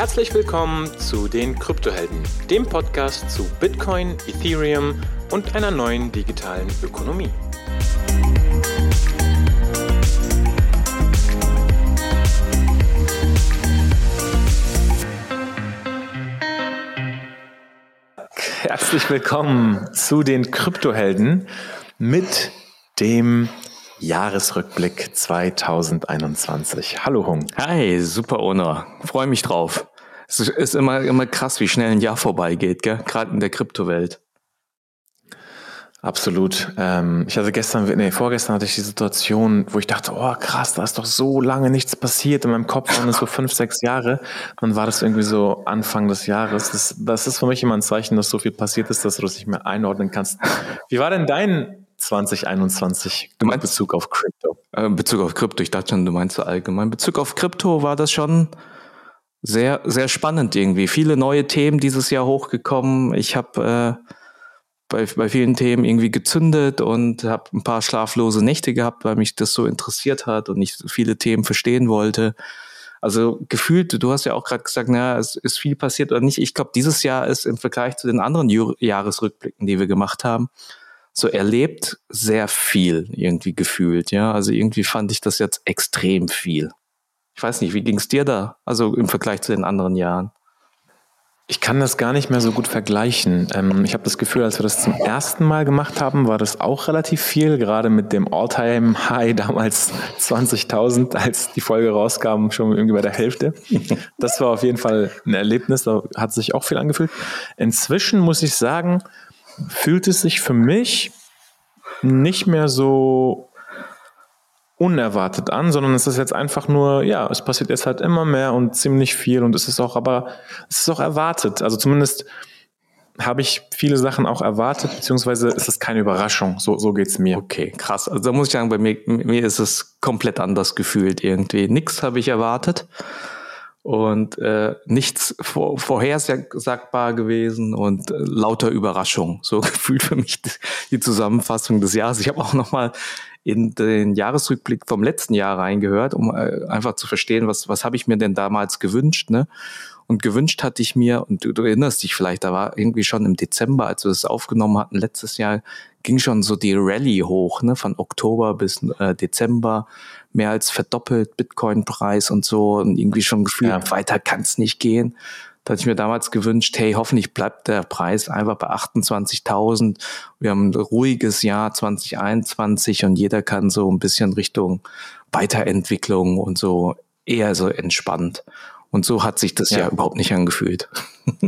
Herzlich willkommen zu den Kryptohelden, dem Podcast zu Bitcoin, Ethereum und einer neuen digitalen Ökonomie. Herzlich willkommen zu den Kryptohelden mit dem Jahresrückblick 2021. Hallo Hung. Hi, super Honor. Freue mich drauf. Es ist immer, immer krass, wie schnell ein Jahr vorbeigeht, gell? gerade in der Kryptowelt. Absolut. Ähm, ich hatte gestern, nee, vorgestern hatte ich die Situation, wo ich dachte, oh krass, da ist doch so lange nichts passiert. In meinem Kopf waren es so fünf, sechs Jahre. Dann war das irgendwie so Anfang des Jahres. Das, das ist für mich immer ein Zeichen, dass so viel passiert ist, dass du das nicht mehr einordnen kannst. Wie war denn dein 2021 du meinst, Bezug auf Krypto? Äh, Bezug auf Krypto, ich dachte schon, du meinst so allgemein. Bezug auf Krypto war das schon sehr, sehr spannend irgendwie. Viele neue Themen dieses Jahr hochgekommen. Ich habe äh, bei, bei vielen Themen irgendwie gezündet und habe ein paar schlaflose Nächte gehabt, weil mich das so interessiert hat und ich viele Themen verstehen wollte. Also gefühlt, du hast ja auch gerade gesagt, naja, es ist viel passiert oder nicht. Ich glaube, dieses Jahr ist im Vergleich zu den anderen Jahresrückblicken, die wir gemacht haben, so erlebt sehr viel irgendwie gefühlt. Ja, also irgendwie fand ich das jetzt extrem viel. Ich weiß nicht, wie ging es dir da? Also im Vergleich zu den anderen Jahren? Ich kann das gar nicht mehr so gut vergleichen. Ähm, ich habe das Gefühl, als wir das zum ersten Mal gemacht haben, war das auch relativ viel, gerade mit dem All-Time-High damals 20.000, als die Folge rauskam, schon irgendwie bei der Hälfte. Das war auf jeden Fall ein Erlebnis, da hat sich auch viel angefühlt. Inzwischen muss ich sagen, fühlt es sich für mich nicht mehr so unerwartet an, sondern es ist jetzt einfach nur, ja, es passiert jetzt halt immer mehr und ziemlich viel und es ist auch, aber es ist auch erwartet. Also zumindest habe ich viele Sachen auch erwartet, beziehungsweise ist es keine Überraschung. So, so geht's mir. Okay, krass. Also da muss ich sagen, bei mir, mir ist es komplett anders gefühlt irgendwie. Nix habe ich erwartet und äh, nichts vor, vorhersagbar gewesen und äh, lauter Überraschung. So gefühlt für mich die Zusammenfassung des Jahres. Ich habe auch noch mal in den Jahresrückblick vom letzten Jahr reingehört, um äh, einfach zu verstehen, was was habe ich mir denn damals gewünscht, ne? Und gewünscht hatte ich mir, und du, du erinnerst dich vielleicht, da war irgendwie schon im Dezember, als wir das aufgenommen hatten, letztes Jahr, ging schon so die Rallye hoch, ne, von Oktober bis äh, Dezember, mehr als verdoppelt Bitcoin-Preis und so, und irgendwie schon gefühlt, ja. weiter kann es nicht gehen. Da hatte ich mir damals gewünscht, hey, hoffentlich bleibt der Preis einfach bei 28.000. Wir haben ein ruhiges Jahr 2021 und jeder kann so ein bisschen Richtung Weiterentwicklung und so eher so entspannt. Und so hat sich das ja, ja überhaupt nicht angefühlt.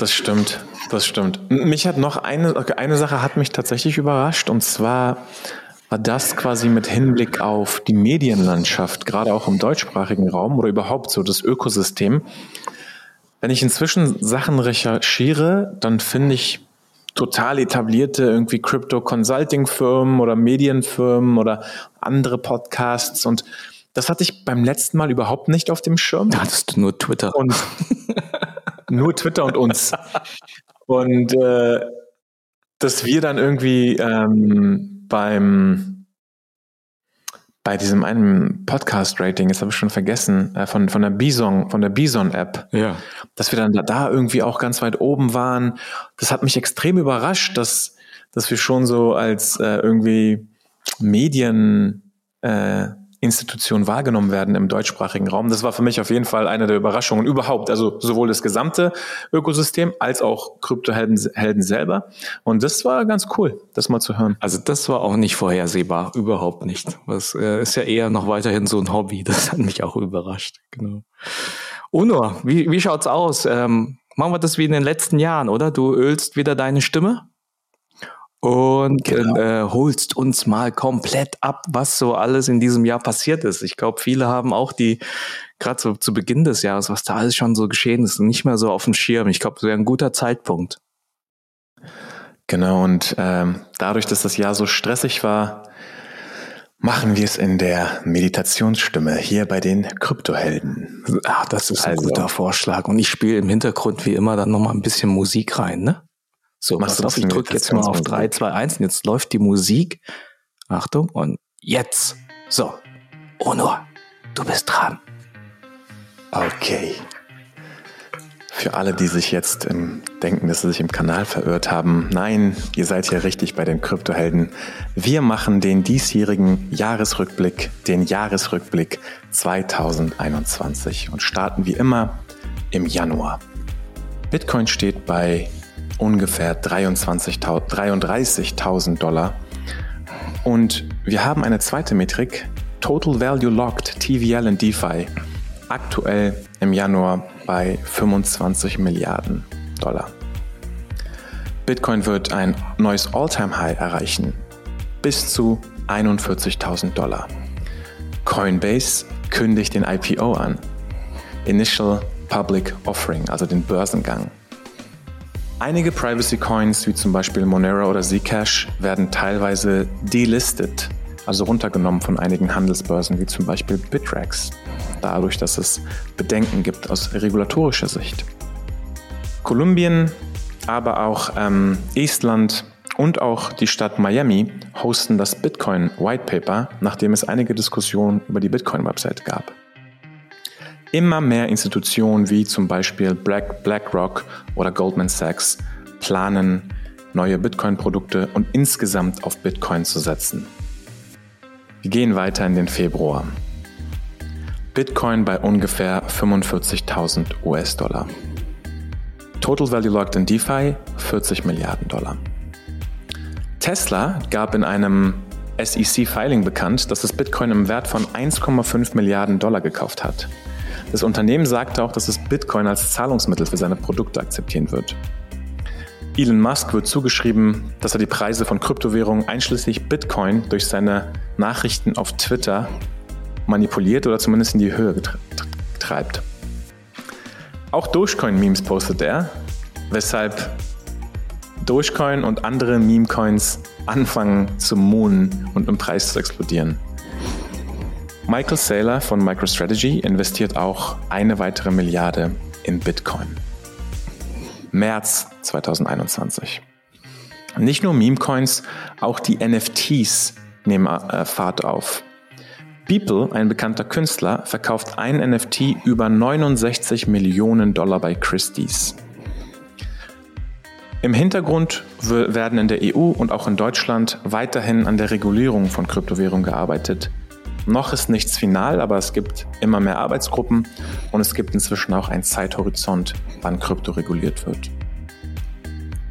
Das stimmt, das stimmt. Mich hat noch eine, eine Sache hat mich tatsächlich überrascht und zwar war das quasi mit Hinblick auf die Medienlandschaft, gerade auch im deutschsprachigen Raum oder überhaupt so das Ökosystem. Wenn ich inzwischen Sachen recherchiere, dann finde ich total etablierte irgendwie Crypto Consulting Firmen oder Medienfirmen oder andere Podcasts und das hatte ich beim letzten Mal überhaupt nicht auf dem Schirm. Da hattest du nur Twitter. Und nur Twitter und uns. Und äh, dass wir dann irgendwie ähm, beim bei diesem einen Podcast-Rating, jetzt habe ich schon vergessen, äh, von, von der Bison, von der Bison-App, ja. dass wir dann da, da irgendwie auch ganz weit oben waren. Das hat mich extrem überrascht, dass, dass wir schon so als äh, irgendwie Medien äh, Institutionen wahrgenommen werden im deutschsprachigen Raum. Das war für mich auf jeden Fall eine der Überraschungen überhaupt. Also sowohl das gesamte Ökosystem als auch Kryptohelden Helden selber. Und das war ganz cool, das mal zu hören. Also das war auch nicht vorhersehbar, überhaupt nicht. Das äh, ist ja eher noch weiterhin so ein Hobby. Das hat mich auch überrascht. Genau. Uno, wie, wie schaut's aus? Ähm, machen wir das wie in den letzten Jahren, oder? Du ölst wieder deine Stimme? Und genau. äh, holst uns mal komplett ab, was so alles in diesem Jahr passiert ist. Ich glaube, viele haben auch die, gerade so zu Beginn des Jahres, was da alles schon so geschehen ist, nicht mehr so auf dem Schirm. Ich glaube, das wäre ein guter Zeitpunkt. Genau, und ähm, dadurch, dass das Jahr so stressig war, machen wir es in der Meditationsstimme hier bei den Kryptohelden. Ach, das ist also. ein guter Vorschlag. Und ich spiele im Hintergrund wie immer dann nochmal ein bisschen Musik rein, ne? So, Machst pass auf, ich drücke jetzt mal auf 3, 2, 1 und jetzt läuft die Musik. Achtung, und jetzt. So. Onur, du bist dran. Okay. Für alle, die sich jetzt ähm, denken, dass sie sich im Kanal verirrt haben, nein, ihr seid hier richtig bei den Kryptohelden. Wir machen den diesjährigen Jahresrückblick, den Jahresrückblick 2021 und starten wie immer im Januar. Bitcoin steht bei ungefähr 33.000 Dollar und wir haben eine zweite Metrik, Total Value Locked, TVL in DeFi, aktuell im Januar bei 25 Milliarden Dollar. Bitcoin wird ein neues All-Time-High erreichen, bis zu 41.000 Dollar. Coinbase kündigt den IPO an, Initial Public Offering, also den Börsengang. Einige Privacy Coins wie zum Beispiel Monero oder Zcash werden teilweise delistet, also runtergenommen von einigen Handelsbörsen wie zum Beispiel Bittrex dadurch, dass es Bedenken gibt aus regulatorischer Sicht. Kolumbien, aber auch ähm, Estland und auch die Stadt Miami hosten das Bitcoin White Paper, nachdem es einige Diskussionen über die Bitcoin-Website gab. Immer mehr Institutionen wie zum Beispiel Black, BlackRock oder Goldman Sachs planen, neue Bitcoin-Produkte und insgesamt auf Bitcoin zu setzen. Wir gehen weiter in den Februar. Bitcoin bei ungefähr 45.000 US-Dollar. Total Value Locked in DeFi 40 Milliarden Dollar. Tesla gab in einem SEC-Filing bekannt, dass es Bitcoin im Wert von 1,5 Milliarden Dollar gekauft hat. Das Unternehmen sagte auch, dass es Bitcoin als Zahlungsmittel für seine Produkte akzeptieren wird. Elon Musk wird zugeschrieben, dass er die Preise von Kryptowährungen einschließlich Bitcoin durch seine Nachrichten auf Twitter manipuliert oder zumindest in die Höhe treibt. Auch Dogecoin-Memes postet er, weshalb Dogecoin und andere Meme-Coins anfangen zu moonen und im Preis zu explodieren. Michael Saylor von MicroStrategy investiert auch eine weitere Milliarde in Bitcoin. März 2021. Nicht nur Meme-Coins, auch die NFTs nehmen äh, Fahrt auf. Beeple, ein bekannter Künstler, verkauft ein NFT über 69 Millionen Dollar bei Christie's. Im Hintergrund werden in der EU und auch in Deutschland weiterhin an der Regulierung von Kryptowährungen gearbeitet. Noch ist nichts final, aber es gibt immer mehr Arbeitsgruppen und es gibt inzwischen auch einen Zeithorizont, wann Krypto reguliert wird.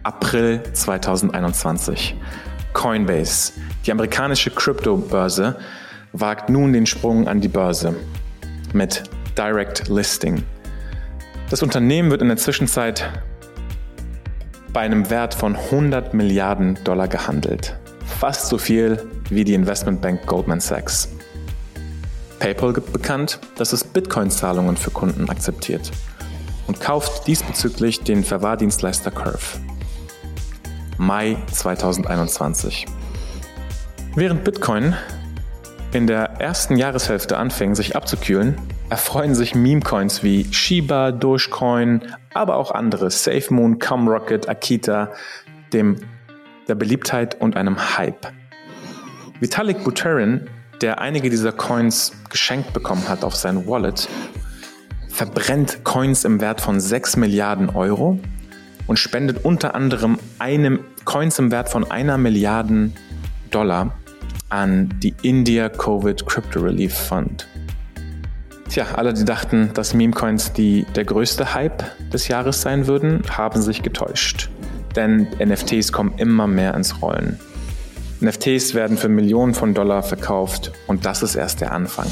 April 2021. Coinbase, die amerikanische Kryptobörse, wagt nun den Sprung an die Börse mit Direct Listing. Das Unternehmen wird in der Zwischenzeit bei einem Wert von 100 Milliarden Dollar gehandelt. Fast so viel wie die Investmentbank Goldman Sachs. PayPal gibt bekannt, dass es Bitcoin-Zahlungen für Kunden akzeptiert und kauft diesbezüglich den Verwahrdienstleister Curve. Mai 2021. Während Bitcoin in der ersten Jahreshälfte anfingen, sich abzukühlen, erfreuen sich Meme-Coins wie Shiba, Dogecoin, aber auch andere, SafeMoon, Cumrocket, Akita, dem, der Beliebtheit und einem Hype. Vitalik Buterin, der einige dieser Coins geschenkt bekommen hat auf sein Wallet, verbrennt Coins im Wert von 6 Milliarden Euro und spendet unter anderem einem Coins im Wert von einer Milliarden Dollar an die India Covid Crypto Relief Fund. Tja, alle, die dachten, dass Memecoins die, der größte Hype des Jahres sein würden, haben sich getäuscht. Denn NFTs kommen immer mehr ins Rollen. NFTs werden für Millionen von Dollar verkauft und das ist erst der Anfang.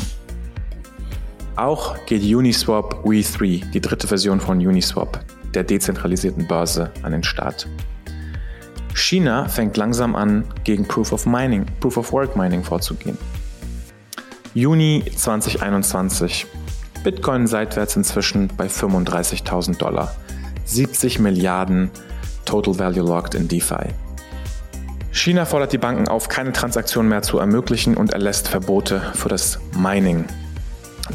Auch geht Uniswap We3, die dritte Version von Uniswap, der dezentralisierten Börse, an den Start. China fängt langsam an, gegen Proof of Mining, Proof of Work Mining vorzugehen. Juni 2021. Bitcoin seitwärts inzwischen bei 35.000 Dollar. 70 Milliarden Total Value Locked in DeFi. China fordert die Banken auf, keine Transaktionen mehr zu ermöglichen und erlässt Verbote für das Mining.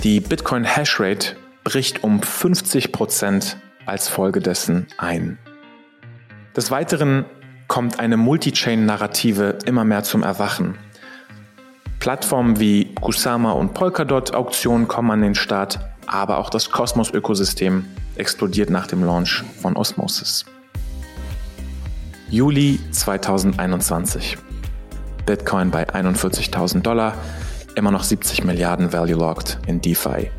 Die Bitcoin Hashrate bricht um 50% als Folge dessen ein. Des Weiteren kommt eine Multi-Chain-Narrative immer mehr zum Erwachen. Plattformen wie Kusama und Polkadot Auktionen kommen an den Start, aber auch das Kosmos-Ökosystem explodiert nach dem Launch von Osmosis. Juli 2021. Bitcoin bei 41.000 Dollar, immer noch 70 Milliarden Value Locked in DeFi.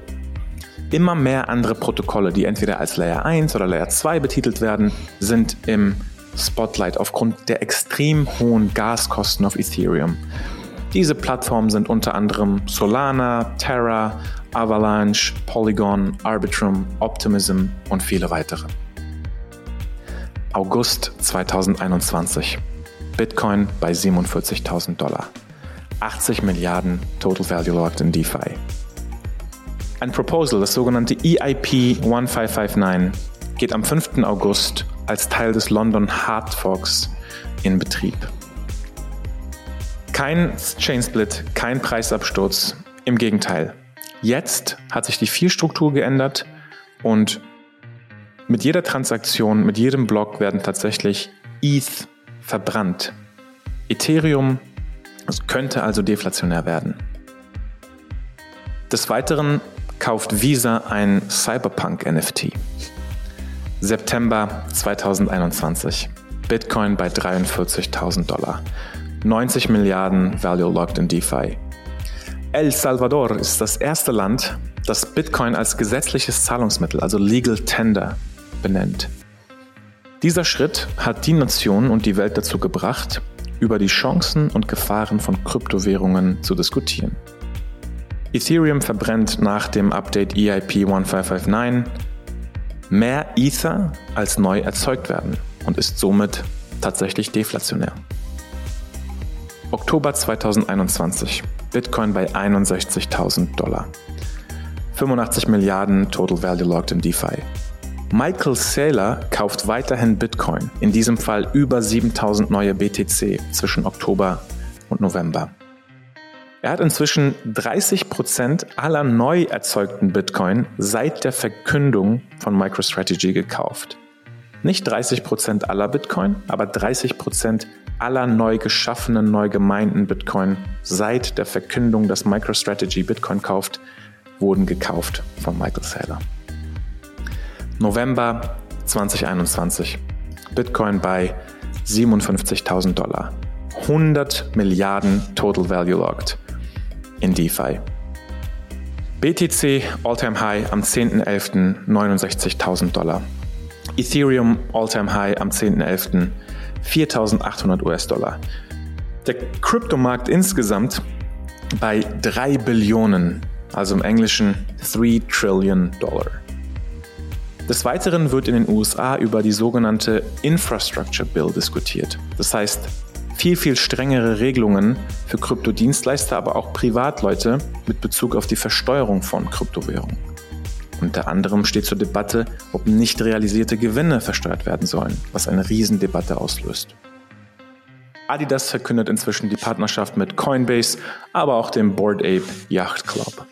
Immer mehr andere Protokolle, die entweder als Layer 1 oder Layer 2 betitelt werden, sind im Spotlight aufgrund der extrem hohen Gaskosten auf Ethereum. Diese Plattformen sind unter anderem Solana, Terra, Avalanche, Polygon, Arbitrum, Optimism und viele weitere. August 2021. Bitcoin bei 47.000 Dollar. 80 Milliarden Total Value Locked in DeFi. Ein Proposal, das sogenannte EIP 1559, geht am 5. August als Teil des London Hard Forks in Betrieb. Kein Chainsplit, kein Preisabsturz, im Gegenteil. Jetzt hat sich die Vielstruktur geändert und mit jeder Transaktion, mit jedem Block werden tatsächlich ETH verbrannt. Ethereum könnte also deflationär werden. Des Weiteren kauft Visa ein Cyberpunk-NFT. September 2021. Bitcoin bei 43.000 Dollar. 90 Milliarden Value Locked in DeFi. El Salvador ist das erste Land, das Bitcoin als gesetzliches Zahlungsmittel, also Legal Tender, benennt. Dieser Schritt hat die Nation und die Welt dazu gebracht, über die Chancen und Gefahren von Kryptowährungen zu diskutieren. Ethereum verbrennt nach dem Update EIP 1559 mehr Ether als neu erzeugt werden und ist somit tatsächlich deflationär. Oktober 2021. Bitcoin bei 61.000 Dollar. 85 Milliarden Total Value Locked in DeFi. Michael Saylor kauft weiterhin Bitcoin, in diesem Fall über 7000 neue BTC zwischen Oktober und November. Er hat inzwischen 30% aller neu erzeugten Bitcoin seit der Verkündung von MicroStrategy gekauft. Nicht 30% aller Bitcoin, aber 30% aller neu geschaffenen, neu gemeinten Bitcoin seit der Verkündung, dass MicroStrategy Bitcoin kauft, wurden gekauft von Michael Saylor. November 2021. Bitcoin bei 57.000 Dollar. 100 Milliarden Total Value Locked in DeFi. BTC All-Time High am 10.11. 69.000 Dollar. Ethereum All-Time High am 10.11. 4.800 US-Dollar. Der Kryptomarkt insgesamt bei 3 Billionen, also im Englischen 3 Trillion Dollar. Des Weiteren wird in den USA über die sogenannte Infrastructure Bill diskutiert. Das heißt, viel, viel strengere Regelungen für Kryptodienstleister, aber auch Privatleute mit Bezug auf die Versteuerung von Kryptowährungen. Unter anderem steht zur Debatte, ob nicht realisierte Gewinne versteuert werden sollen, was eine Riesendebatte auslöst. Adidas verkündet inzwischen die Partnerschaft mit Coinbase, aber auch dem Board Ape Yacht Club.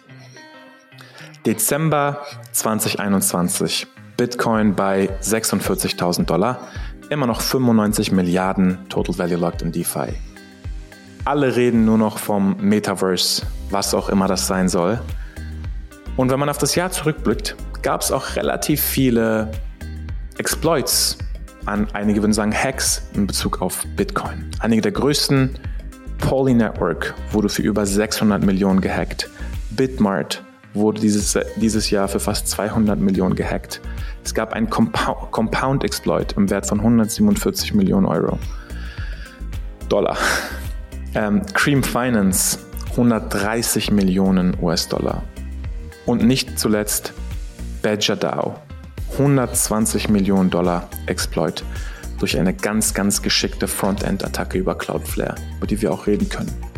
Dezember 2021. Bitcoin bei 46.000 Dollar, immer noch 95 Milliarden Total Value Locked in DeFi. Alle reden nur noch vom Metaverse, was auch immer das sein soll. Und wenn man auf das Jahr zurückblickt, gab es auch relativ viele Exploits an, einige würden sagen Hacks in Bezug auf Bitcoin. Einige der größten, Poly Network wurde für über 600 Millionen gehackt. Bitmart wurde dieses, dieses Jahr für fast 200 Millionen gehackt. Es gab einen Compound, Compound Exploit im Wert von 147 Millionen Euro. Dollar. Ähm, Cream Finance 130 Millionen US-Dollar. Und nicht zuletzt Badger DAO. 120 Millionen Dollar Exploit durch eine ganz, ganz geschickte Frontend-Attacke über Cloudflare, über die wir auch reden können.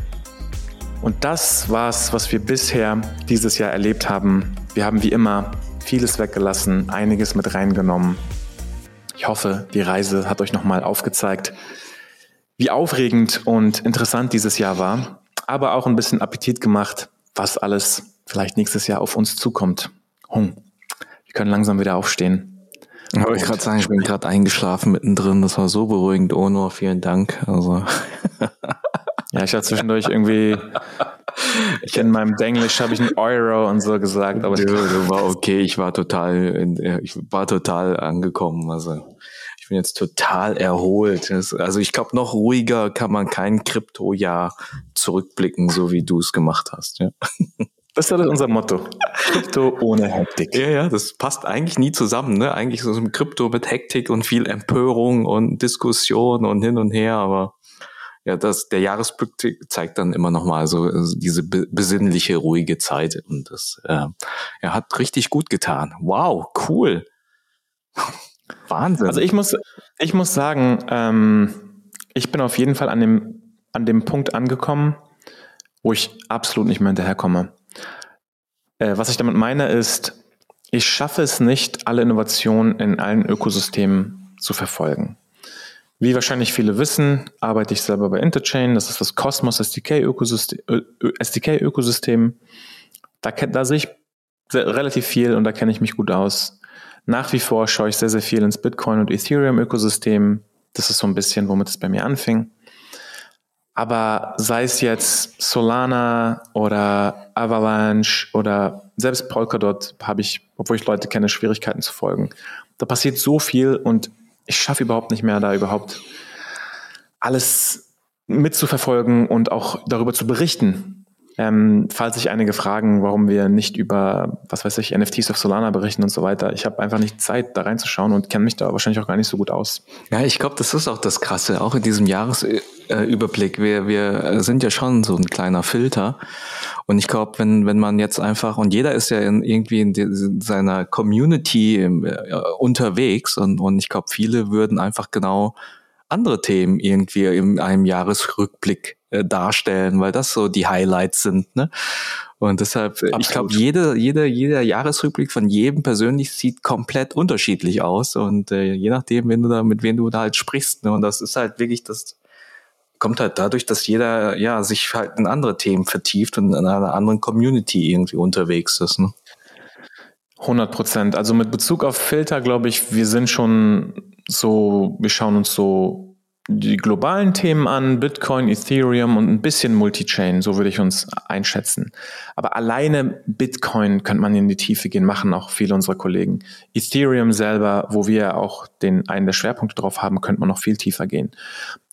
Und das war's, was wir bisher dieses Jahr erlebt haben. Wir haben wie immer vieles weggelassen, einiges mit reingenommen. Ich hoffe, die Reise hat euch nochmal aufgezeigt, wie aufregend und interessant dieses Jahr war, aber auch ein bisschen Appetit gemacht, was alles vielleicht nächstes Jahr auf uns zukommt. Hung. Wir können langsam wieder aufstehen. Wollte ich gerade sagen, ich bin gerade eingeschlafen mittendrin. Das war so beruhigend. Ono, vielen Dank. Also. ja, ich hatte zwischendurch irgendwie Ich in meinem Denglisch habe ich ein Euro und so gesagt, aber du, du war okay. Ich war total, ich war total angekommen. Also ich bin jetzt total erholt. Also ich glaube, noch ruhiger kann man kein Kryptojahr zurückblicken, so wie du es gemacht hast. Ja. Das ist unser Motto. Krypto ohne Hektik. Ja, ja, das passt eigentlich nie zusammen. Ne? Eigentlich so ein Krypto mit Hektik und viel Empörung und Diskussion und hin und her, aber ja, das, der Jahresblick zeigt dann immer noch mal so also diese besinnliche, ruhige Zeit und das äh, er hat richtig gut getan. Wow, cool. Wahnsinn. Also ich muss, ich muss sagen, ähm, ich bin auf jeden Fall an dem, an dem Punkt angekommen, wo ich absolut nicht mehr hinterherkomme. Äh, was ich damit meine ist, ich schaffe es nicht, alle Innovationen in allen Ökosystemen zu verfolgen. Wie wahrscheinlich viele wissen, arbeite ich selber bei Interchain. Das ist das Cosmos SDK-Ökosystem. SDK da, da sehe ich relativ viel und da kenne ich mich gut aus. Nach wie vor schaue ich sehr, sehr viel ins Bitcoin- und Ethereum-Ökosystem. Das ist so ein bisschen, womit es bei mir anfing. Aber sei es jetzt Solana oder Avalanche oder selbst Polkadot habe ich, obwohl ich Leute kenne, Schwierigkeiten zu folgen. Da passiert so viel und ich schaffe überhaupt nicht mehr, da überhaupt alles mitzuverfolgen und auch darüber zu berichten. Ähm, falls sich einige fragen, warum wir nicht über, was weiß ich, NFTs auf Solana berichten und so weiter. Ich habe einfach nicht Zeit, da reinzuschauen und kenne mich da wahrscheinlich auch gar nicht so gut aus. Ja, ich glaube, das ist auch das Krasse, auch in diesem Jahresüberblick. Wir, wir sind ja schon so ein kleiner Filter. Und ich glaube, wenn, wenn man jetzt einfach, und jeder ist ja in, irgendwie in, die, in seiner Community äh, unterwegs und, und ich glaube, viele würden einfach genau andere Themen irgendwie in einem Jahresrückblick äh, darstellen, weil das so die Highlights sind. Ne? Und deshalb, Absolut. Äh, ich glaube, jede, jede, jeder Jahresrückblick von jedem persönlich sieht komplett unterschiedlich aus. Und äh, je nachdem, wenn du da, mit wem du da halt sprichst. Ne? Und das ist halt wirklich das, kommt halt dadurch, dass jeder ja sich halt in andere Themen vertieft und in einer anderen Community irgendwie unterwegs ist. Ne? 100 Prozent. Also mit Bezug auf Filter, glaube ich, wir sind schon so, wir schauen uns so die globalen Themen an, Bitcoin, Ethereum und ein bisschen Multichain, so würde ich uns einschätzen. Aber alleine Bitcoin könnte man in die Tiefe gehen, machen auch viele unserer Kollegen. Ethereum selber, wo wir auch den einen der Schwerpunkte drauf haben, könnte man noch viel tiefer gehen.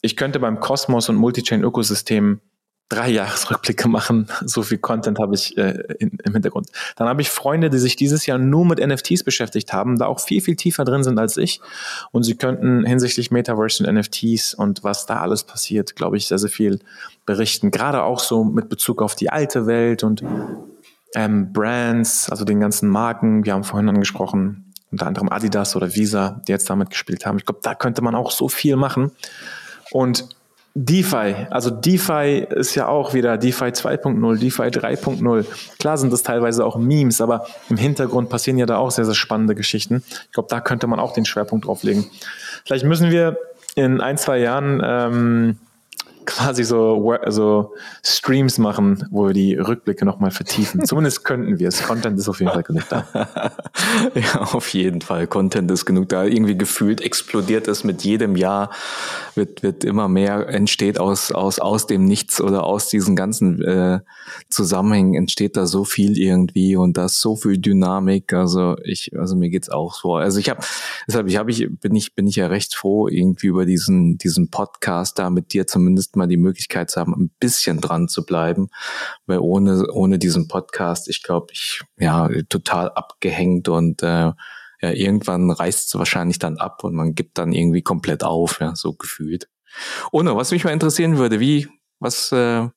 Ich könnte beim Cosmos und Multichain-Ökosystem drei Jahresrückblicke machen. So viel Content habe ich äh, in, im Hintergrund. Dann habe ich Freunde, die sich dieses Jahr nur mit NFTs beschäftigt haben, da auch viel, viel tiefer drin sind als ich. Und sie könnten hinsichtlich Metaverse und NFTs und was da alles passiert, glaube ich, sehr, sehr viel berichten. Gerade auch so mit Bezug auf die alte Welt und ähm, Brands, also den ganzen Marken. Wir haben vorhin angesprochen, unter anderem Adidas oder Visa, die jetzt damit gespielt haben. Ich glaube, da könnte man auch so viel machen. Und DeFi, also DeFi ist ja auch wieder DeFi 2.0, DeFi 3.0. Klar sind das teilweise auch Memes, aber im Hintergrund passieren ja da auch sehr, sehr spannende Geschichten. Ich glaube, da könnte man auch den Schwerpunkt drauf legen. Vielleicht müssen wir in ein, zwei Jahren ähm, quasi so, so Streams machen, wo wir die Rückblicke nochmal vertiefen. Zumindest könnten wir es. Content ist auf jeden Fall genug da. ja, auf jeden Fall. Content ist genug da. Irgendwie gefühlt explodiert es mit jedem Jahr, wird, wird immer mehr, entsteht aus, aus, aus dem Nichts oder aus diesen ganzen äh, Zusammenhängen entsteht da so viel irgendwie und da ist so viel Dynamik. Also ich, also mir geht's auch so. Also ich habe, deshalb ich hab ich, bin ich, bin ich ja recht froh, irgendwie über diesen, diesen Podcast da mit dir zumindest mal die Möglichkeit zu haben, ein bisschen dran zu bleiben, weil ohne, ohne diesen Podcast, ich glaube, ich, ja, total abgehängt und äh, ja, irgendwann reißt es wahrscheinlich dann ab und man gibt dann irgendwie komplett auf, ja, so gefühlt. Ohne, was mich mal interessieren würde, wie, was, äh,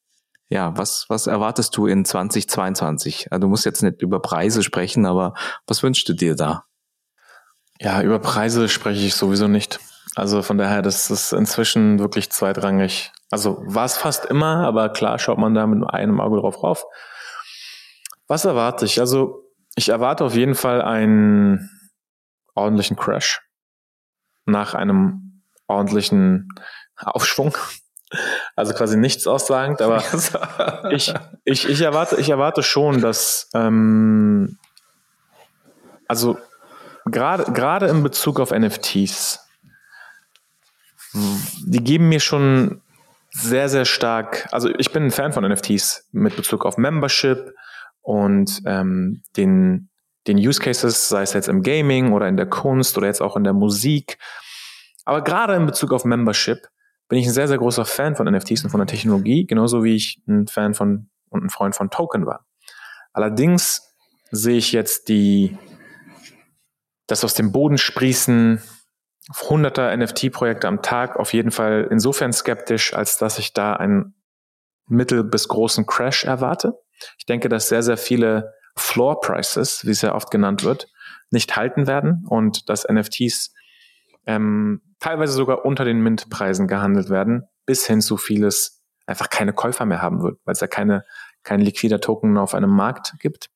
ja, was, was erwartest du in 2022? Also, du musst jetzt nicht über Preise sprechen, aber was wünschst du dir da? Ja, über Preise spreche ich sowieso nicht. Also von daher, das ist inzwischen wirklich zweitrangig. Also war es fast immer, aber klar schaut man da mit einem Auge drauf rauf. Was erwarte ich? Also ich erwarte auf jeden Fall einen ordentlichen Crash nach einem ordentlichen Aufschwung. Also quasi nichts aussagend, aber ich, ich, ich, erwarte, ich erwarte schon, dass ähm, also gerade gerade in Bezug auf NFTs, die geben mir schon sehr, sehr stark, also ich bin ein Fan von NFTs mit Bezug auf Membership und ähm, den, den Use Cases, sei es jetzt im Gaming oder in der Kunst oder jetzt auch in der Musik. Aber gerade in Bezug auf Membership bin ich ein sehr, sehr großer Fan von NFTs und von der Technologie, genauso wie ich ein Fan von und ein Freund von Token war. Allerdings sehe ich jetzt die, das aus dem Boden sprießen hunderter NFT-Projekte am Tag auf jeden Fall insofern skeptisch, als dass ich da einen mittel- bis großen Crash erwarte. Ich denke, dass sehr, sehr viele Floor Prices, wie es ja oft genannt wird, nicht halten werden und dass NFTs ähm, teilweise sogar unter den Mint-Preisen gehandelt werden, bis hin zu vieles einfach keine Käufer mehr haben wird, weil es ja keine, kein liquider Token auf einem Markt gibt,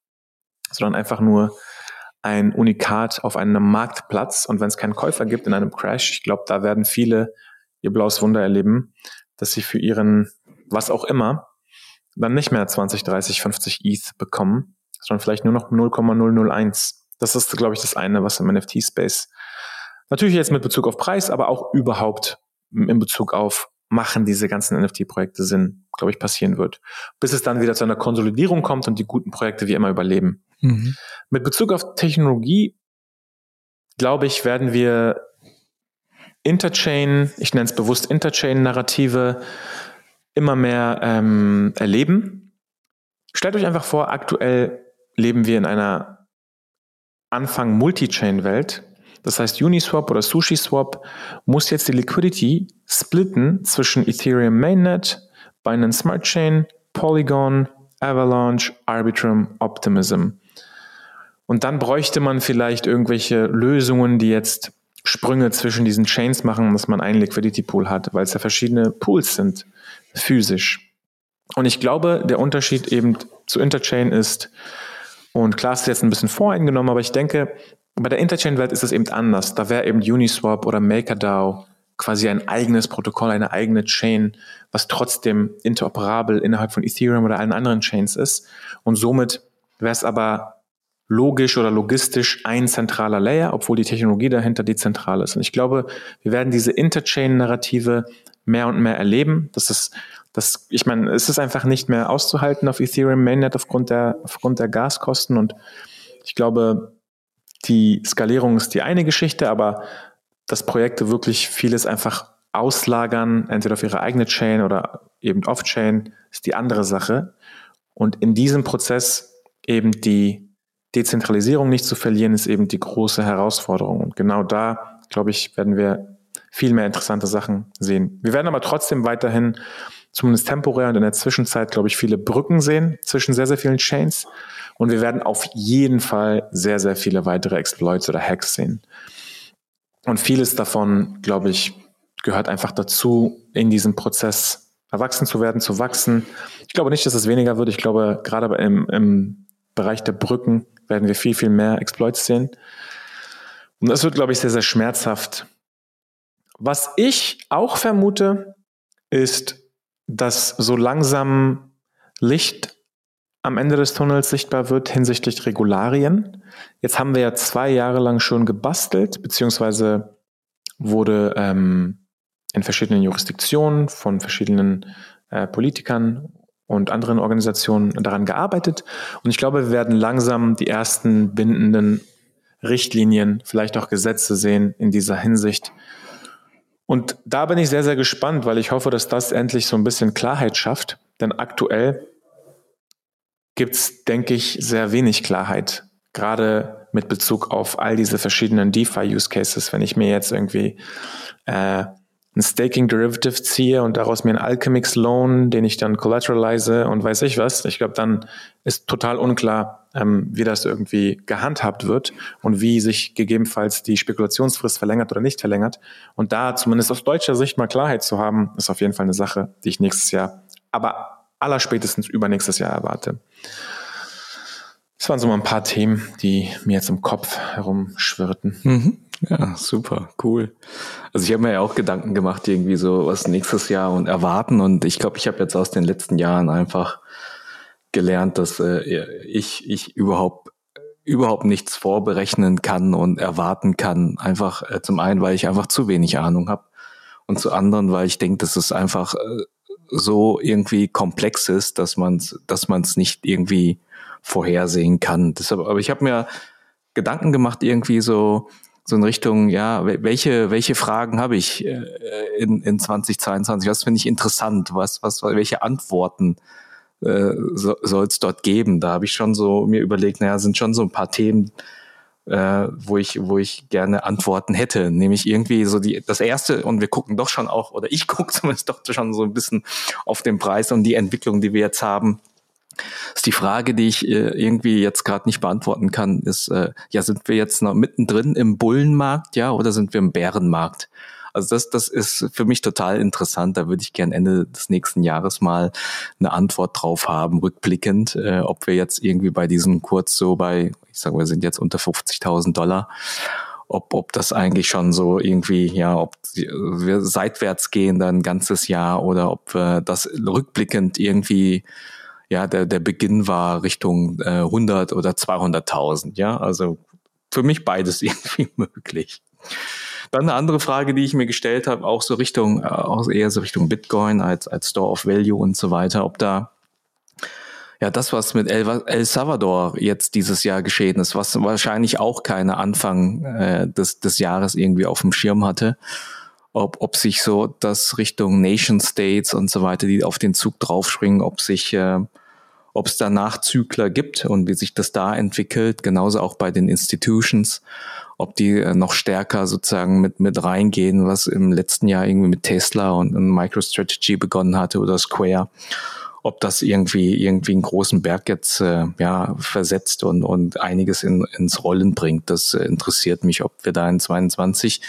sondern einfach nur ein Unikat auf einem Marktplatz. Und wenn es keinen Käufer gibt in einem Crash, ich glaube, da werden viele ihr blaues Wunder erleben, dass sie für ihren, was auch immer, dann nicht mehr 20, 30, 50 ETH bekommen, sondern vielleicht nur noch 0,001. Das ist, glaube ich, das eine, was im NFT-Space natürlich jetzt mit Bezug auf Preis, aber auch überhaupt in Bezug auf machen diese ganzen NFT-Projekte Sinn, glaube ich, passieren wird. Bis es dann wieder zu einer Konsolidierung kommt und die guten Projekte wie immer überleben. Mhm. Mit Bezug auf Technologie, glaube ich, werden wir Interchain, ich nenne es bewusst Interchain-Narrative, immer mehr ähm, erleben. Stellt euch einfach vor, aktuell leben wir in einer Anfang Multi-Chain-Welt. Das heißt, Uniswap oder SushiSwap muss jetzt die Liquidity splitten zwischen Ethereum Mainnet, Binance Smart Chain, Polygon, Avalanche, Arbitrum, Optimism. Und dann bräuchte man vielleicht irgendwelche Lösungen, die jetzt Sprünge zwischen diesen Chains machen, dass man einen Liquidity Pool hat, weil es ja verschiedene Pools sind physisch. Und ich glaube, der Unterschied eben zu Interchain ist, und klar ist jetzt ein bisschen voreingenommen, aber ich denke, bei der Interchain-Welt ist es eben anders. Da wäre eben Uniswap oder MakerDAO quasi ein eigenes Protokoll, eine eigene Chain, was trotzdem interoperabel innerhalb von Ethereum oder allen anderen Chains ist. Und somit wäre es aber logisch oder logistisch ein zentraler Layer, obwohl die Technologie dahinter dezentral ist. Und ich glaube, wir werden diese Interchain-Narrative mehr und mehr erleben. Das ist, das, ich meine, es ist einfach nicht mehr auszuhalten auf Ethereum Mainnet aufgrund der, aufgrund der Gaskosten. Und ich glaube, die Skalierung ist die eine Geschichte, aber dass Projekte wirklich vieles einfach auslagern, entweder auf ihre eigene Chain oder eben off-Chain, ist die andere Sache. Und in diesem Prozess eben die Dezentralisierung nicht zu verlieren, ist eben die große Herausforderung. Und genau da, glaube ich, werden wir viel mehr interessante Sachen sehen. Wir werden aber trotzdem weiterhin, zumindest temporär und in der Zwischenzeit, glaube ich, viele Brücken sehen zwischen sehr, sehr vielen Chains. Und wir werden auf jeden Fall sehr, sehr viele weitere Exploits oder Hacks sehen. Und vieles davon, glaube ich, gehört einfach dazu, in diesem Prozess erwachsen zu werden, zu wachsen. Ich glaube nicht, dass es weniger wird. Ich glaube, gerade im, im Bereich der Brücken werden wir viel, viel mehr Exploits sehen. Und das wird, glaube ich, sehr, sehr schmerzhaft was ich auch vermute, ist, dass so langsam Licht am Ende des Tunnels sichtbar wird hinsichtlich Regularien. Jetzt haben wir ja zwei Jahre lang schon gebastelt, beziehungsweise wurde ähm, in verschiedenen Jurisdiktionen von verschiedenen äh, Politikern und anderen Organisationen daran gearbeitet. Und ich glaube, wir werden langsam die ersten bindenden Richtlinien, vielleicht auch Gesetze sehen in dieser Hinsicht, und da bin ich sehr, sehr gespannt, weil ich hoffe, dass das endlich so ein bisschen Klarheit schafft. Denn aktuell gibt's, denke ich, sehr wenig Klarheit. Gerade mit Bezug auf all diese verschiedenen DeFi-Use-Cases. Wenn ich mir jetzt irgendwie äh, ein Staking Derivative ziehe und daraus mir einen Alchemix Loan, den ich dann collateralize und weiß ich was, ich glaube, dann ist total unklar, ähm, wie das irgendwie gehandhabt wird und wie sich gegebenenfalls die Spekulationsfrist verlängert oder nicht verlängert. Und da zumindest aus deutscher Sicht mal Klarheit zu haben, ist auf jeden Fall eine Sache, die ich nächstes Jahr, aber allerspätestens übernächstes Jahr erwarte. Das waren so mal ein paar Themen, die mir jetzt im Kopf herumschwirrten. Mhm. Ja, super, cool. Also ich habe mir ja auch Gedanken gemacht, irgendwie so was nächstes Jahr und erwarten. Und ich glaube, ich habe jetzt aus den letzten Jahren einfach gelernt, dass äh, ich, ich überhaupt überhaupt nichts vorberechnen kann und erwarten kann. Einfach äh, zum einen, weil ich einfach zu wenig Ahnung habe und zu anderen, weil ich denke, dass es einfach äh, so irgendwie komplex ist, dass man es dass man's nicht irgendwie vorhersehen kann. Deshalb, aber ich habe mir Gedanken gemacht, irgendwie so, so in Richtung, ja, welche, welche Fragen habe ich äh, in, in 2022? Was finde ich interessant? Was, was, welche Antworten äh, so, soll es dort geben? Da habe ich schon so mir überlegt, naja, sind schon so ein paar Themen, äh, wo ich, wo ich gerne Antworten hätte. Nämlich irgendwie so die, das erste, und wir gucken doch schon auch, oder ich gucke zumindest doch schon so ein bisschen auf den Preis und die Entwicklung, die wir jetzt haben ist die Frage, die ich äh, irgendwie jetzt gerade nicht beantworten kann, ist, äh, ja, sind wir jetzt noch mittendrin im Bullenmarkt, ja, oder sind wir im Bärenmarkt? Also das, das ist für mich total interessant. Da würde ich gern Ende des nächsten Jahres mal eine Antwort drauf haben, rückblickend, äh, ob wir jetzt irgendwie bei diesem Kurz so bei, ich sage, wir sind jetzt unter 50.000 Dollar, ob, ob das eigentlich schon so irgendwie, ja, ob wir seitwärts gehen dann ein ganzes Jahr oder ob wir das rückblickend irgendwie ja, der, der Beginn war Richtung äh, 100 oder 200.000, ja, also für mich beides irgendwie möglich. Dann eine andere Frage, die ich mir gestellt habe, auch so Richtung, äh, auch eher so Richtung Bitcoin als, als Store of Value und so weiter, ob da ja, das, was mit El, El Salvador jetzt dieses Jahr geschehen ist, was wahrscheinlich auch keine Anfang äh, des, des Jahres irgendwie auf dem Schirm hatte, ob, ob sich so das Richtung Nation States und so weiter, die auf den Zug draufspringen, ob sich, äh, ob es da Nachzügler gibt und wie sich das da entwickelt, genauso auch bei den Institutions, ob die äh, noch stärker sozusagen mit, mit reingehen, was im letzten Jahr irgendwie mit Tesla und, und MicroStrategy begonnen hatte oder Square ob das irgendwie irgendwie einen großen Berg jetzt äh, ja versetzt und und einiges in, ins Rollen bringt. Das äh, interessiert mich, ob wir da in 22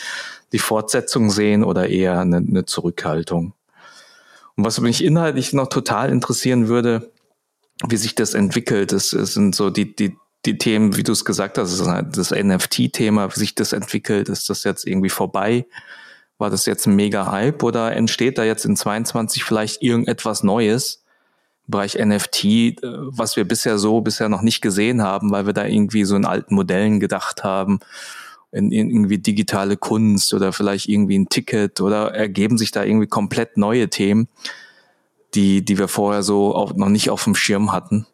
die Fortsetzung sehen oder eher eine, eine Zurückhaltung. Und was mich inhaltlich noch total interessieren würde, wie sich das entwickelt, das, das sind so die, die, die Themen, wie du es gesagt hast, halt das NFT-Thema, wie sich das entwickelt, ist das jetzt irgendwie vorbei? War das jetzt ein mega Hype oder entsteht da jetzt in 22 vielleicht irgendetwas Neues im Bereich NFT, äh, was wir bisher so bisher noch nicht gesehen haben, weil wir da irgendwie so in alten Modellen gedacht haben in, in irgendwie digitale Kunst oder vielleicht irgendwie ein Ticket oder ergeben sich da irgendwie komplett neue Themen, die, die wir vorher so auch noch nicht auf dem Schirm hatten.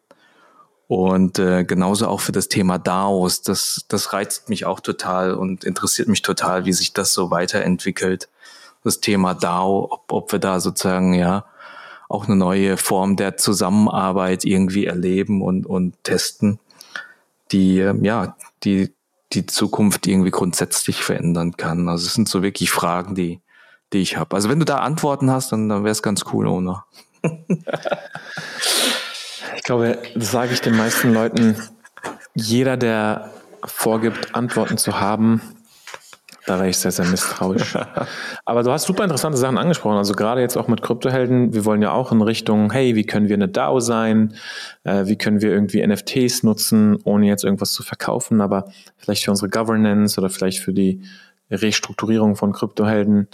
Und äh, genauso auch für das Thema DAOs. Das, das reizt mich auch total und interessiert mich total, wie sich das so weiterentwickelt. Das Thema DAO, ob, ob wir da sozusagen ja auch eine neue Form der Zusammenarbeit irgendwie erleben und, und testen, die äh, ja, die die Zukunft irgendwie grundsätzlich verändern kann. Also es sind so wirklich Fragen, die, die ich habe. Also wenn du da Antworten hast, dann, dann wäre es ganz cool, ohne. ich glaube, das sage ich den meisten Leuten. Jeder, der vorgibt, Antworten zu haben, da wäre ich sehr, sehr misstrauisch. Aber du hast super interessante Sachen angesprochen. Also gerade jetzt auch mit Kryptohelden. Wir wollen ja auch in Richtung, hey, wie können wir eine DAO sein? Äh, wie können wir irgendwie NFTs nutzen, ohne jetzt irgendwas zu verkaufen, aber vielleicht für unsere Governance oder vielleicht für die Restrukturierung von Kryptohelden.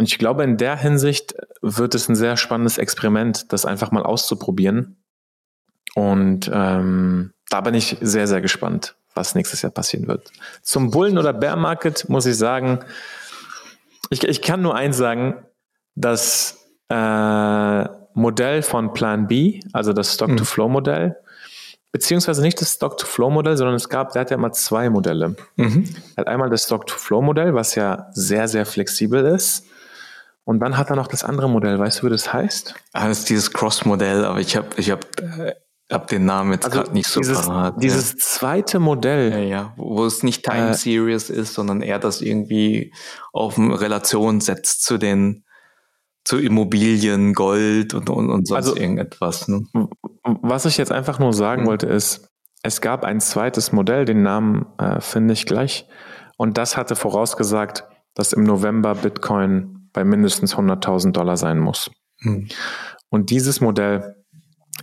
Und ich glaube, in der Hinsicht wird es ein sehr spannendes Experiment, das einfach mal auszuprobieren. Und ähm, da bin ich sehr, sehr gespannt, was nächstes Jahr passieren wird. Zum Bullen- oder Bear Market muss ich sagen, ich, ich kann nur eins sagen, das äh, Modell von Plan B, also das Stock-to-Flow-Modell, beziehungsweise nicht das Stock-to-Flow-Modell, sondern es gab, der hat ja mal zwei Modelle. Mhm. Er hat einmal das Stock-to-Flow-Modell, was ja sehr, sehr flexibel ist. Und dann hat er noch das andere Modell. Weißt du, wie das heißt? Ah, das ist dieses Cross-Modell, aber ich habe ich hab, äh, hab den Namen jetzt also gerade nicht so dieses, parat. Dieses ja. zweite Modell. Ja, ja, wo es nicht Time äh, Series ist, sondern eher das irgendwie auf Relation setzt zu den zu Immobilien, Gold und, und, und sonst also, irgendetwas. Ne? Was ich jetzt einfach nur sagen mhm. wollte ist, es gab ein zweites Modell, den Namen äh, finde ich gleich. Und das hatte vorausgesagt, dass im November Bitcoin bei mindestens 100.000 Dollar sein muss. Mhm. Und dieses Modell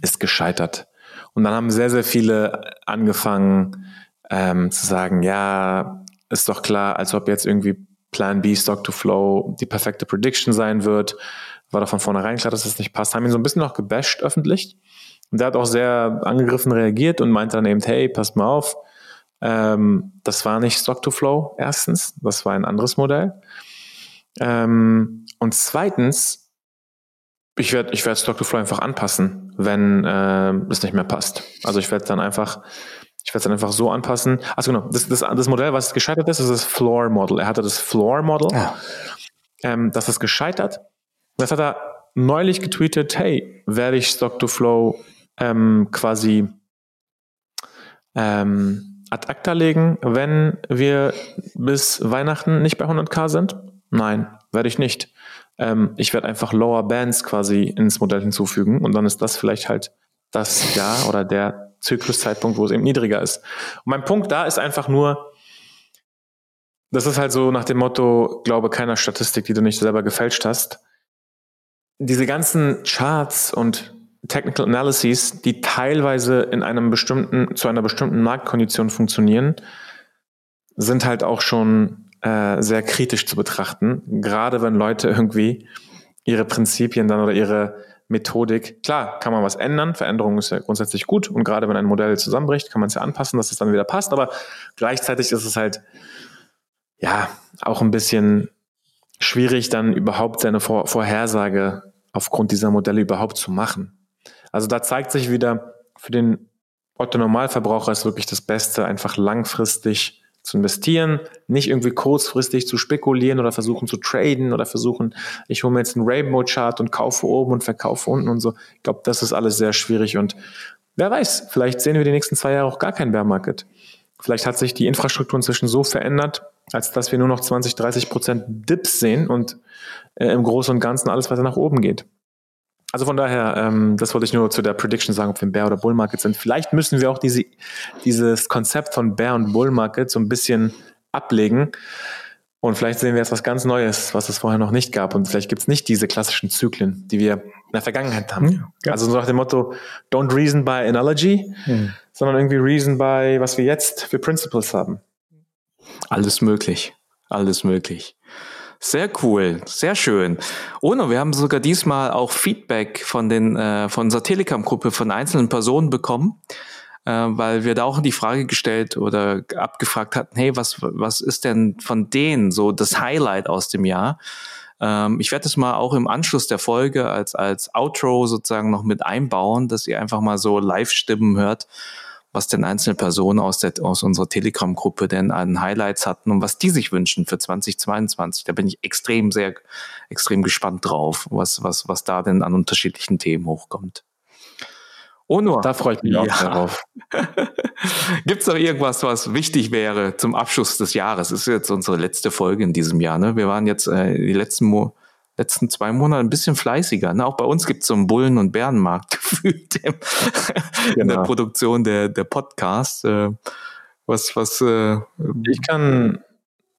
ist gescheitert. Und dann haben sehr, sehr viele angefangen ähm, zu sagen, ja, ist doch klar, als ob jetzt irgendwie Plan B, Stock to Flow die perfekte Prediction sein wird. War doch von vornherein klar, dass das nicht passt. Haben ihn so ein bisschen noch gebasht öffentlich. Und der hat auch sehr angegriffen reagiert und meinte dann eben, hey, passt mal auf. Ähm, das war nicht Stock to Flow, erstens. Das war ein anderes Modell. Ähm, und zweitens ich werde ich werd Stock to Flow einfach anpassen, wenn äh, es nicht mehr passt. Also ich werde dann einfach ich werde es dann einfach so anpassen. Also genau, das, das, das Modell, was gescheitert ist, ist das Floor Model. Er hatte das Floor Model. Ja. Ähm, das ist gescheitert. Das hat er neulich getweetet, hey, werde ich Stock to Flow ähm, quasi ähm, ad acta legen, wenn wir bis Weihnachten nicht bei 100k sind? Nein, werde ich nicht. Ähm, ich werde einfach Lower Bands quasi ins Modell hinzufügen und dann ist das vielleicht halt das Jahr oder der Zykluszeitpunkt, wo es eben niedriger ist. Und mein Punkt da ist einfach nur, das ist halt so nach dem Motto, glaube keiner Statistik, die du nicht selber gefälscht hast. Diese ganzen Charts und Technical Analyses, die teilweise in einem bestimmten, zu einer bestimmten Marktkondition funktionieren, sind halt auch schon äh, sehr kritisch zu betrachten. Gerade wenn Leute irgendwie ihre Prinzipien dann oder ihre Methodik. Klar, kann man was ändern. Veränderung ist ja grundsätzlich gut. Und gerade wenn ein Modell zusammenbricht, kann man es ja anpassen, dass es dann wieder passt. Aber gleichzeitig ist es halt, ja, auch ein bisschen schwierig, dann überhaupt seine Vor Vorhersage aufgrund dieser Modelle überhaupt zu machen. Also da zeigt sich wieder, für den Otto Normalverbraucher ist wirklich das Beste, einfach langfristig zu investieren, nicht irgendwie kurzfristig zu spekulieren oder versuchen zu traden oder versuchen, ich hole mir jetzt einen Rainbow-Chart und kaufe oben und verkaufe unten und so. Ich glaube, das ist alles sehr schwierig und wer weiß, vielleicht sehen wir die nächsten zwei Jahre auch gar keinen Bear Market. Vielleicht hat sich die Infrastruktur inzwischen so verändert, als dass wir nur noch 20, 30 Prozent Dips sehen und äh, im Großen und Ganzen alles weiter nach oben geht. Also von daher, ähm, das wollte ich nur zu der Prediction sagen, ob wir ein Bear oder Bull Market sind. Vielleicht müssen wir auch diese, dieses Konzept von Bear und Bull Market so ein bisschen ablegen. Und vielleicht sehen wir jetzt was ganz Neues, was es vorher noch nicht gab. Und vielleicht gibt es nicht diese klassischen Zyklen, die wir in der Vergangenheit haben. Ja, also so nach dem Motto, don't reason by analogy, hm. sondern irgendwie reason by, was wir jetzt für Principles haben. Alles möglich. Alles möglich. Sehr cool, sehr schön. Ono, wir haben sogar diesmal auch Feedback von den äh, von unserer Telegram-Gruppe von einzelnen Personen bekommen, äh, weil wir da auch die Frage gestellt oder abgefragt hatten, hey, was was ist denn von denen so das Highlight aus dem Jahr? Ähm, ich werde es mal auch im Anschluss der Folge als als Outro sozusagen noch mit einbauen, dass ihr einfach mal so Live-Stimmen hört was denn einzelne Personen aus, der, aus unserer Telegram-Gruppe denn an Highlights hatten und was die sich wünschen für 2022. Da bin ich extrem, sehr, extrem gespannt drauf, was, was, was da denn an unterschiedlichen Themen hochkommt. Oh nur. Da freue ich mich ja. auch darauf. Gibt es noch irgendwas, was wichtig wäre zum Abschluss des Jahres? Das ist jetzt unsere letzte Folge in diesem Jahr. Ne? Wir waren jetzt äh, die letzten Mo letzten zwei Monate ein bisschen fleißiger. Ne? Auch bei uns gibt es so einen Bullen- und Bärenmarkt gefühlt in genau. der Produktion der, der Podcasts. Äh, was, was, äh, ich kann,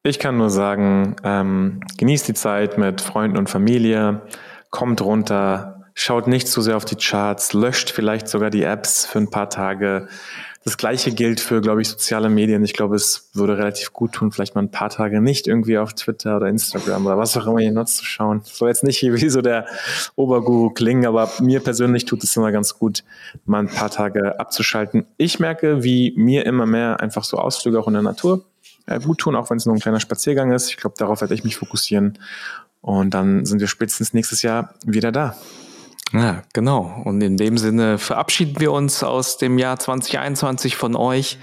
ich kann nur sagen, ähm, genießt die Zeit mit Freunden und Familie, kommt runter, schaut nicht zu sehr auf die Charts, löscht vielleicht sogar die Apps für ein paar Tage, das gleiche gilt für, glaube ich, soziale Medien. Ich glaube, es würde relativ gut tun, vielleicht mal ein paar Tage nicht irgendwie auf Twitter oder Instagram oder was auch immer ihr nutzt zu schauen. Das soll jetzt nicht wie so der Oberguru klingen, aber mir persönlich tut es immer ganz gut, mal ein paar Tage abzuschalten. Ich merke, wie mir immer mehr einfach so Ausflüge auch in der Natur äh, gut tun, auch wenn es nur ein kleiner Spaziergang ist. Ich glaube, darauf werde ich mich fokussieren. Und dann sind wir spätestens nächstes Jahr wieder da. Ja, genau. Und in dem Sinne verabschieden wir uns aus dem Jahr 2021 von euch.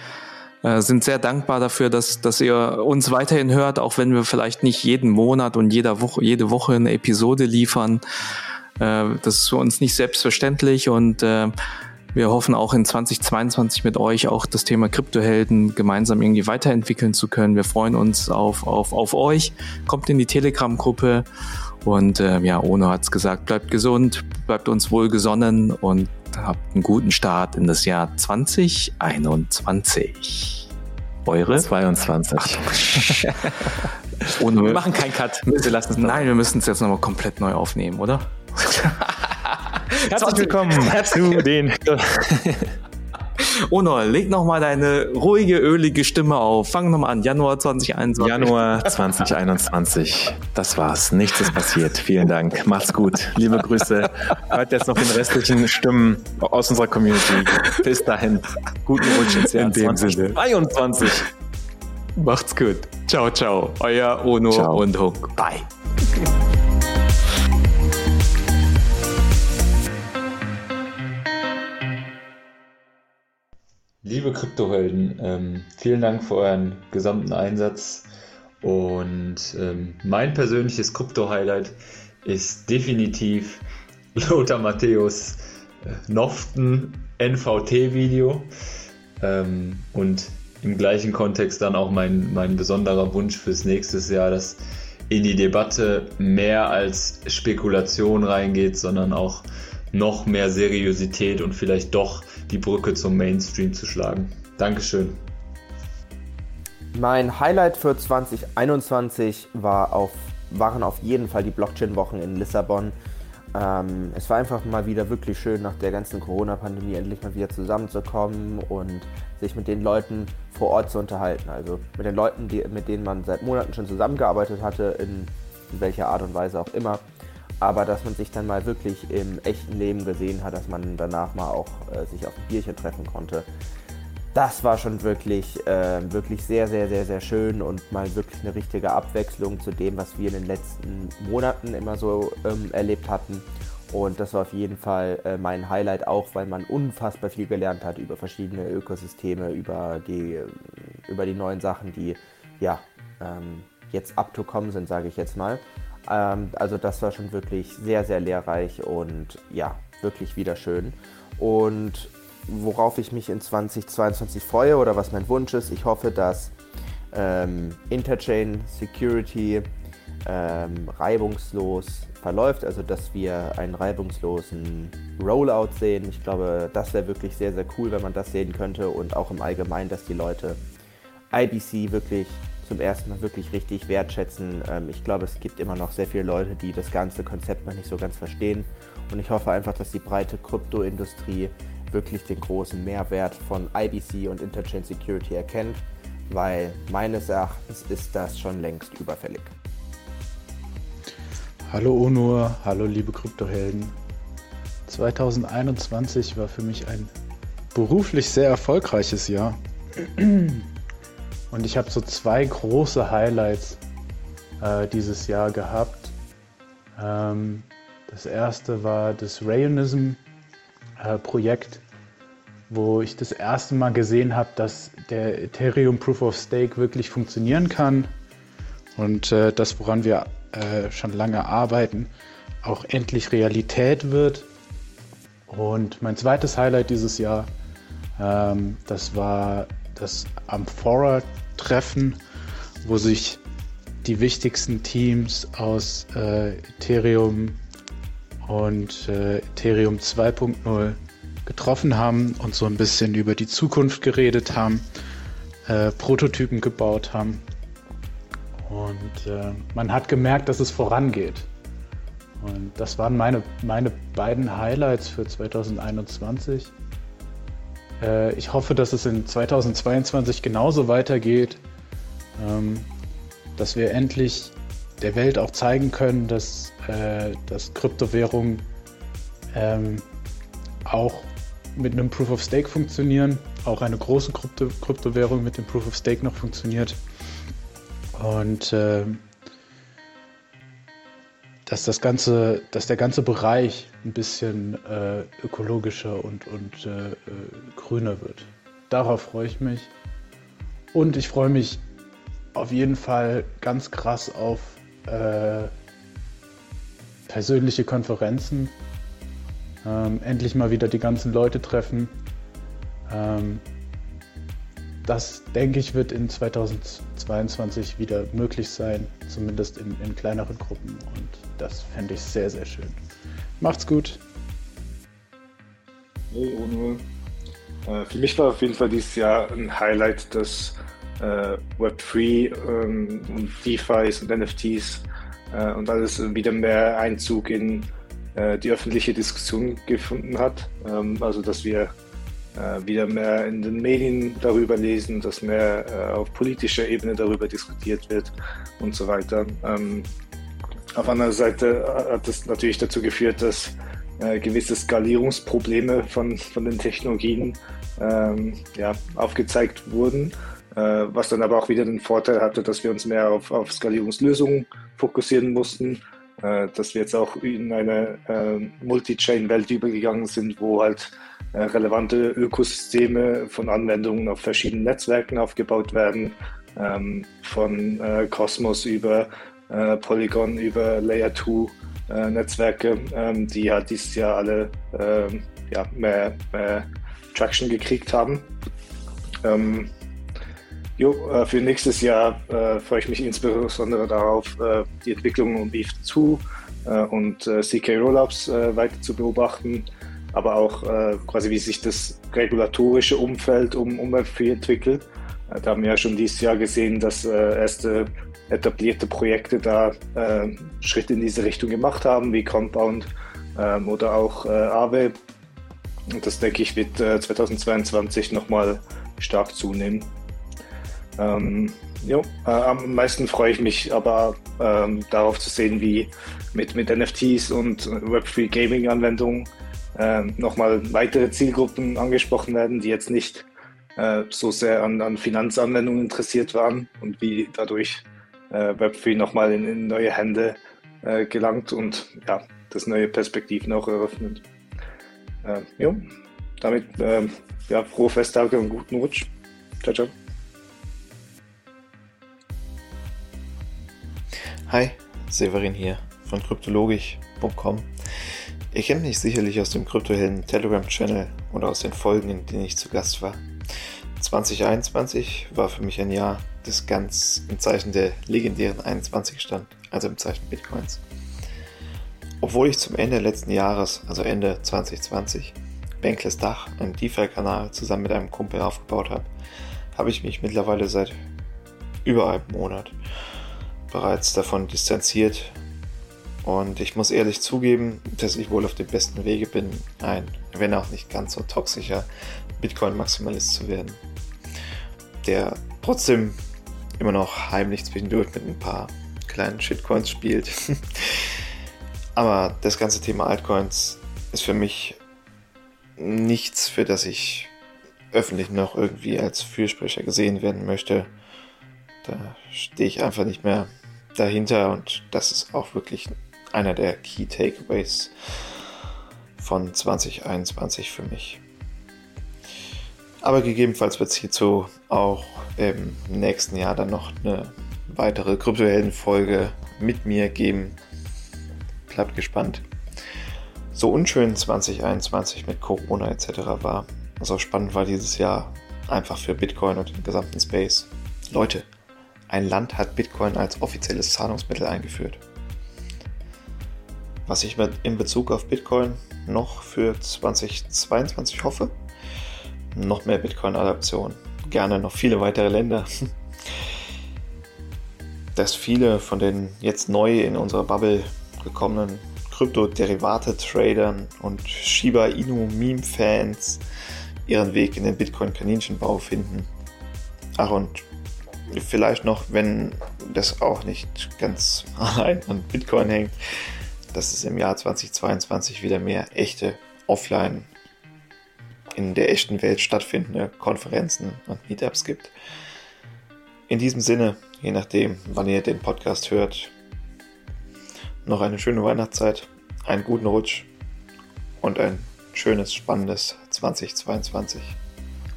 Äh, sind sehr dankbar dafür, dass, dass ihr uns weiterhin hört, auch wenn wir vielleicht nicht jeden Monat und jeder Woche, jede Woche eine Episode liefern. Äh, das ist für uns nicht selbstverständlich und äh, wir hoffen auch in 2022 mit euch auch das Thema Kryptohelden gemeinsam irgendwie weiterentwickeln zu können. Wir freuen uns auf, auf, auf euch. Kommt in die Telegram-Gruppe und äh, ja, Ono hat's gesagt, bleibt gesund, bleibt uns wohlgesonnen und habt einen guten Start in das Jahr 2021. Eure? 22. Ono, wir machen keinen Cut. Wir lassen es Nein, wir müssen es jetzt nochmal komplett neu aufnehmen, oder? Herzlich willkommen zu den Ono, leg noch mal deine ruhige, ölige Stimme auf. Fang noch mal an. Januar 2021. Januar 2021. Das war's. Nichts ist passiert. Vielen Dank. Macht's gut. Liebe Grüße. Hört jetzt noch den restlichen Stimmen aus unserer Community. Bis dahin. Guten Rutsch ins Jahr In dem 2022. Sinne. Macht's gut. Ciao, ciao. Euer Ono ciao. und Hunk. Bye. Liebe Kryptohelden, ähm, vielen Dank für euren gesamten Einsatz. Und ähm, mein persönliches Krypto-Highlight ist definitiv Lothar Matthäus äh, Noften NVT-Video. Ähm, und im gleichen Kontext dann auch mein, mein besonderer Wunsch fürs nächste Jahr, dass in die Debatte mehr als Spekulation reingeht, sondern auch noch mehr Seriosität und vielleicht doch die Brücke zum Mainstream zu schlagen. Dankeschön. Mein Highlight für 2021 war auf, waren auf jeden Fall die Blockchain-Wochen in Lissabon. Ähm, es war einfach mal wieder wirklich schön, nach der ganzen Corona-Pandemie endlich mal wieder zusammenzukommen und sich mit den Leuten vor Ort zu unterhalten. Also mit den Leuten, die, mit denen man seit Monaten schon zusammengearbeitet hatte, in, in welcher Art und Weise auch immer aber dass man sich dann mal wirklich im echten Leben gesehen hat, dass man danach mal auch äh, sich auf ein Bierchen treffen konnte. Das war schon wirklich, äh, wirklich sehr, sehr, sehr, sehr schön und mal wirklich eine richtige Abwechslung zu dem, was wir in den letzten Monaten immer so ähm, erlebt hatten. Und das war auf jeden Fall äh, mein Highlight auch, weil man unfassbar viel gelernt hat über verschiedene Ökosysteme, über die, über die neuen Sachen, die ja ähm, jetzt up to kommen sind, sage ich jetzt mal. Ähm, also das war schon wirklich sehr, sehr lehrreich und ja, wirklich wieder schön. Und worauf ich mich in 2022 freue oder was mein Wunsch ist, ich hoffe, dass ähm, Interchain Security ähm, reibungslos verläuft, also dass wir einen reibungslosen Rollout sehen. Ich glaube, das wäre wirklich sehr, sehr cool, wenn man das sehen könnte und auch im Allgemeinen, dass die Leute IBC wirklich zum ersten Mal wirklich richtig wertschätzen. Ähm, ich glaube, es gibt immer noch sehr viele Leute, die das ganze Konzept noch nicht so ganz verstehen. Und ich hoffe einfach, dass die breite Kryptoindustrie wirklich den großen Mehrwert von IBC und Interchain Security erkennt, weil meines Erachtens ist das schon längst überfällig. Hallo Onur, hallo liebe Kryptohelden. 2021 war für mich ein beruflich sehr erfolgreiches Jahr. Und ich habe so zwei große Highlights äh, dieses Jahr gehabt. Ähm, das erste war das Rayonism-Projekt, äh, wo ich das erste Mal gesehen habe, dass der Ethereum Proof of Stake wirklich funktionieren kann und äh, das, woran wir äh, schon lange arbeiten, auch endlich Realität wird. Und mein zweites Highlight dieses Jahr, ähm, das war das Amphora Treffen, wo sich die wichtigsten Teams aus äh, Ethereum und äh, Ethereum 2.0 getroffen haben und so ein bisschen über die Zukunft geredet haben, äh, Prototypen gebaut haben. Und äh, man hat gemerkt, dass es vorangeht. Und das waren meine, meine beiden Highlights für 2021. Äh, ich hoffe, dass es in 2022 genauso weitergeht, ähm, dass wir endlich der Welt auch zeigen können, dass, äh, dass Kryptowährungen ähm, auch mit einem Proof of Stake funktionieren, auch eine große Krypto Kryptowährung mit dem Proof of Stake noch funktioniert. Und äh, dass das ganze, dass der ganze Bereich ein bisschen äh, ökologischer und, und äh, äh, grüner wird. Darauf freue ich mich. Und ich freue mich auf jeden Fall ganz krass auf äh, persönliche Konferenzen. Ähm, endlich mal wieder die ganzen Leute treffen. Ähm, das, denke ich, wird in 2022 wieder möglich sein, zumindest in, in kleineren Gruppen. Und das fände ich sehr, sehr schön. Macht's gut. Hey, Ono. Äh, für mich war auf jeden Fall dieses Jahr ein Highlight, dass äh, Web3 ähm, und DeFis und NFTs äh, und alles wieder mehr Einzug in äh, die öffentliche Diskussion gefunden hat. Ähm, also, dass wir wieder mehr in den Medien darüber lesen, dass mehr äh, auf politischer Ebene darüber diskutiert wird und so weiter. Ähm, auf anderer Seite hat das natürlich dazu geführt, dass äh, gewisse Skalierungsprobleme von, von den Technologien ähm, ja, aufgezeigt wurden, äh, was dann aber auch wieder den Vorteil hatte, dass wir uns mehr auf, auf Skalierungslösungen fokussieren mussten äh, dass wir jetzt auch in eine äh, Multi-Chain-Welt übergegangen sind, wo halt äh, relevante Ökosysteme von Anwendungen auf verschiedenen Netzwerken aufgebaut werden, ähm, von äh, Cosmos über äh, Polygon, über Layer 2 äh, Netzwerke, ähm, die halt dieses Jahr alle ähm, ja, mehr, mehr, Traction gekriegt haben. Ähm, jo, äh, für nächstes Jahr äh, freue ich mich insbesondere darauf, äh, die Entwicklung um ETH 2 und CK Rollups weiter zu beobachten, aber auch quasi wie sich das regulatorische Umfeld um, um Web3 entwickelt. Da haben wir ja schon dieses Jahr gesehen, dass erste etablierte Projekte da äh, Schritte in diese Richtung gemacht haben, wie Compound ähm, oder auch äh, Aave. Und das denke ich wird äh, 2022 nochmal stark zunehmen. Ähm, jo, äh, am meisten freue ich mich aber ähm, darauf zu sehen, wie mit, mit NFTs und Web3 Gaming Anwendungen äh, nochmal weitere Zielgruppen angesprochen werden, die jetzt nicht äh, so sehr an, an Finanzanwendungen interessiert waren und wie dadurch äh, Web3 nochmal in, in, neue Hände äh, gelangt und ja, das neue Perspektiven auch eröffnet. Äh, jo, damit äh, ja, frohe Festtage und guten Rutsch. Ciao, ciao. Hi, Severin hier von kryptologisch.com. Ihr kennt mich sicherlich aus dem Kryptohelden Telegram-Channel oder aus den Folgen, in denen ich zu Gast war. 2021 war für mich ein Jahr, das ganz im Zeichen der legendären 21 stand, also im Zeichen Bitcoins. Obwohl ich zum Ende letzten Jahres, also Ende 2020, Bankless Dach, einen DeFi-Kanal zusammen mit einem Kumpel aufgebaut habe, habe ich mich mittlerweile seit über einem Monat bereits davon distanziert und ich muss ehrlich zugeben, dass ich wohl auf dem besten Wege bin, ein, wenn auch nicht ganz so toxischer Bitcoin-Maximalist zu werden der trotzdem immer noch heimlich zwischendurch mit ein paar kleinen Shitcoins spielt. Aber das ganze Thema Altcoins ist für mich nichts, für das ich öffentlich noch irgendwie als Fürsprecher gesehen werden möchte. Da stehe ich einfach nicht mehr dahinter und das ist auch wirklich einer der Key Takeaways von 2021 für mich. Aber gegebenenfalls wird es hierzu auch im nächsten Jahr dann noch eine weitere Kryptohelden-Folge mit mir geben. Bleibt gespannt. So unschön 2021 mit Corona etc. war, so spannend war dieses Jahr einfach für Bitcoin und den gesamten Space. Leute, ein Land hat Bitcoin als offizielles Zahlungsmittel eingeführt. Was ich in Bezug auf Bitcoin noch für 2022 hoffe, noch mehr Bitcoin-Adaption. Gerne noch viele weitere Länder. Dass viele von den jetzt neu in unserer Bubble gekommenen Kryptoderivate-Tradern und Shiba Inu-Meme-Fans ihren Weg in den Bitcoin-Kaninchenbau finden. Ach, und vielleicht noch, wenn das auch nicht ganz allein an Bitcoin hängt, dass es im Jahr 2022 wieder mehr echte Offline- in der echten Welt stattfindende Konferenzen und Meetups gibt. In diesem Sinne, je nachdem, wann ihr den Podcast hört, noch eine schöne Weihnachtszeit, einen guten Rutsch und ein schönes, spannendes 2022.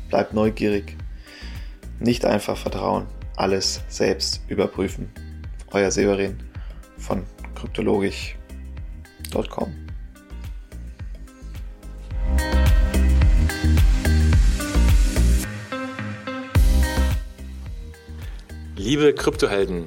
Bleibt neugierig, nicht einfach vertrauen, alles selbst überprüfen. Euer Severin von kryptologisch.com. Liebe Kryptohelden,